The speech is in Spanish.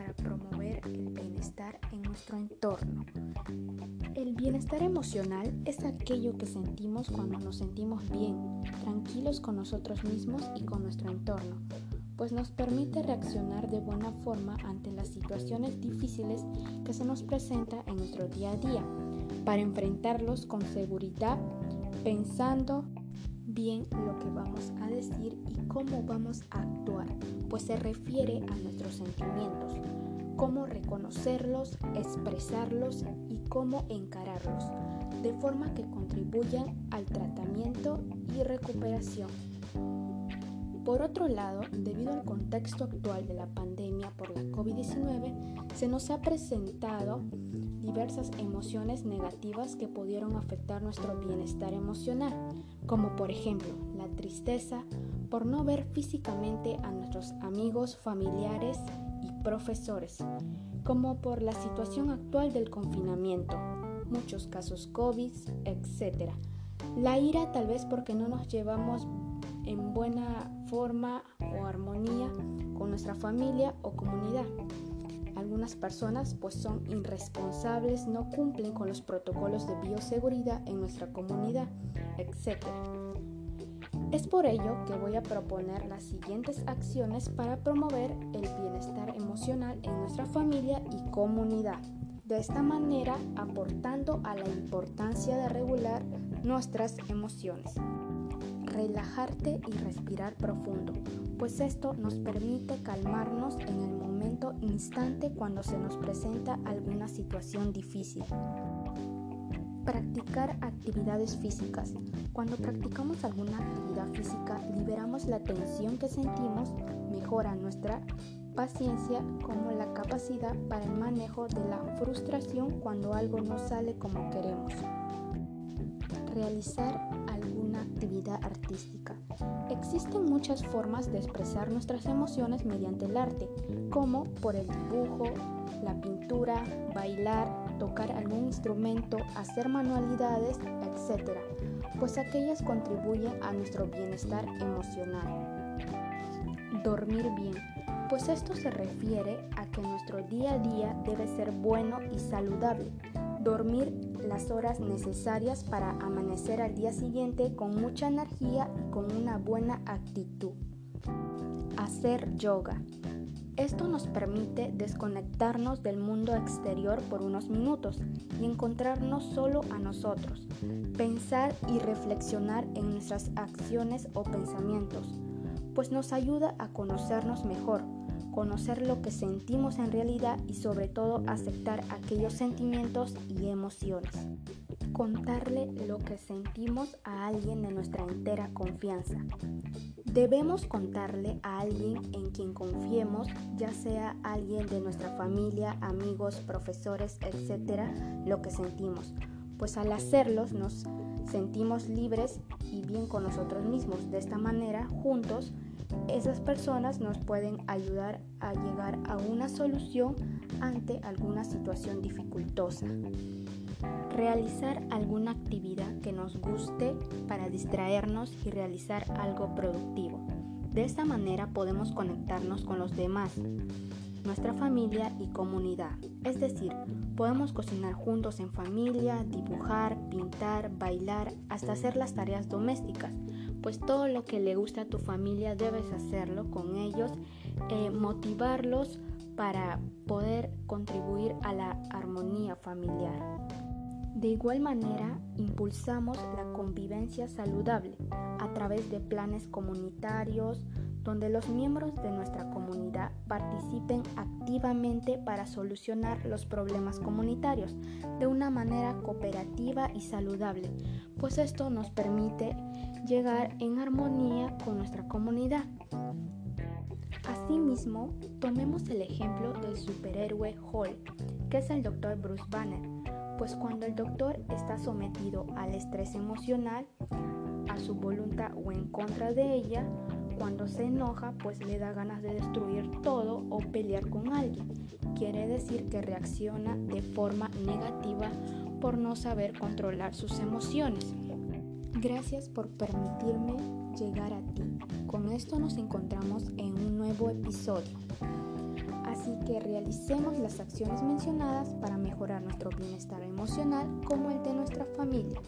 para promover el bienestar en nuestro entorno. El bienestar emocional es aquello que sentimos cuando nos sentimos bien, tranquilos con nosotros mismos y con nuestro entorno pues nos permite reaccionar de buena forma ante las situaciones difíciles que se nos presentan en nuestro día a día, para enfrentarlos con seguridad, pensando bien lo que vamos a decir y cómo vamos a actuar, pues se refiere a nuestros sentimientos, cómo reconocerlos, expresarlos y cómo encararlos, de forma que contribuyan al tratamiento y recuperación. Por otro lado, debido al contexto actual de la pandemia por la COVID-19, se nos ha presentado diversas emociones negativas que pudieron afectar nuestro bienestar emocional, como por ejemplo la tristeza por no ver físicamente a nuestros amigos, familiares y profesores, como por la situación actual del confinamiento, muchos casos COVID, etc. La ira tal vez porque no nos llevamos en buena forma o armonía con nuestra familia o comunidad. Algunas personas pues son irresponsables, no cumplen con los protocolos de bioseguridad en nuestra comunidad, etc. Es por ello que voy a proponer las siguientes acciones para promover el bienestar emocional en nuestra familia y comunidad. De esta manera aportando a la importancia de regular nuestras emociones relajarte y respirar profundo, pues esto nos permite calmarnos en el momento instante cuando se nos presenta alguna situación difícil. Practicar actividades físicas. Cuando practicamos alguna actividad física, liberamos la tensión que sentimos, mejora nuestra paciencia como la capacidad para el manejo de la frustración cuando algo no sale como queremos. Realizar actividad artística. Existen muchas formas de expresar nuestras emociones mediante el arte, como por el dibujo, la pintura, bailar, tocar algún instrumento, hacer manualidades, etc., pues aquellas contribuyen a nuestro bienestar emocional. Dormir bien, pues esto se refiere a que nuestro día a día debe ser bueno y saludable, dormir las horas necesarias para amanecer al día siguiente con mucha energía y con una buena actitud. Hacer yoga. Esto nos permite desconectarnos del mundo exterior por unos minutos y encontrarnos solo a nosotros, pensar y reflexionar en nuestras acciones o pensamientos, pues nos ayuda a conocernos mejor, conocer lo que sentimos en realidad y sobre todo aceptar aquellos sentimientos y emociones. Contarle lo que sentimos a alguien de nuestra entera confianza. Debemos contarle a alguien en quien confiemos, ya sea alguien de nuestra familia, amigos, profesores, etcétera, lo que sentimos, pues al hacerlos nos sentimos libres y bien con nosotros mismos. De esta manera, juntos, esas personas nos pueden ayudar a llegar a una solución ante alguna situación dificultosa. Realizar alguna actividad que nos guste para distraernos y realizar algo productivo. De esta manera podemos conectarnos con los demás, nuestra familia y comunidad. Es decir, podemos cocinar juntos en familia, dibujar, pintar, bailar, hasta hacer las tareas domésticas pues todo lo que le gusta a tu familia debes hacerlo con ellos, eh, motivarlos para poder contribuir a la armonía familiar. De igual manera, impulsamos la convivencia saludable a través de planes comunitarios donde los miembros de nuestra comunidad participen activamente para solucionar los problemas comunitarios de una manera cooperativa y saludable, pues esto nos permite llegar en armonía con nuestra comunidad. Asimismo, tomemos el ejemplo del superhéroe Hulk, que es el Dr. Bruce Banner, pues cuando el doctor está sometido al estrés emocional, a su voluntad o en contra de ella, cuando se enoja, pues le da ganas de destruir todo o pelear con alguien. Quiere decir que reacciona de forma negativa por no saber controlar sus emociones. Gracias por permitirme llegar a ti. Con esto nos encontramos en un nuevo episodio. Así que realicemos las acciones mencionadas para mejorar nuestro bienestar emocional como el de nuestra familia.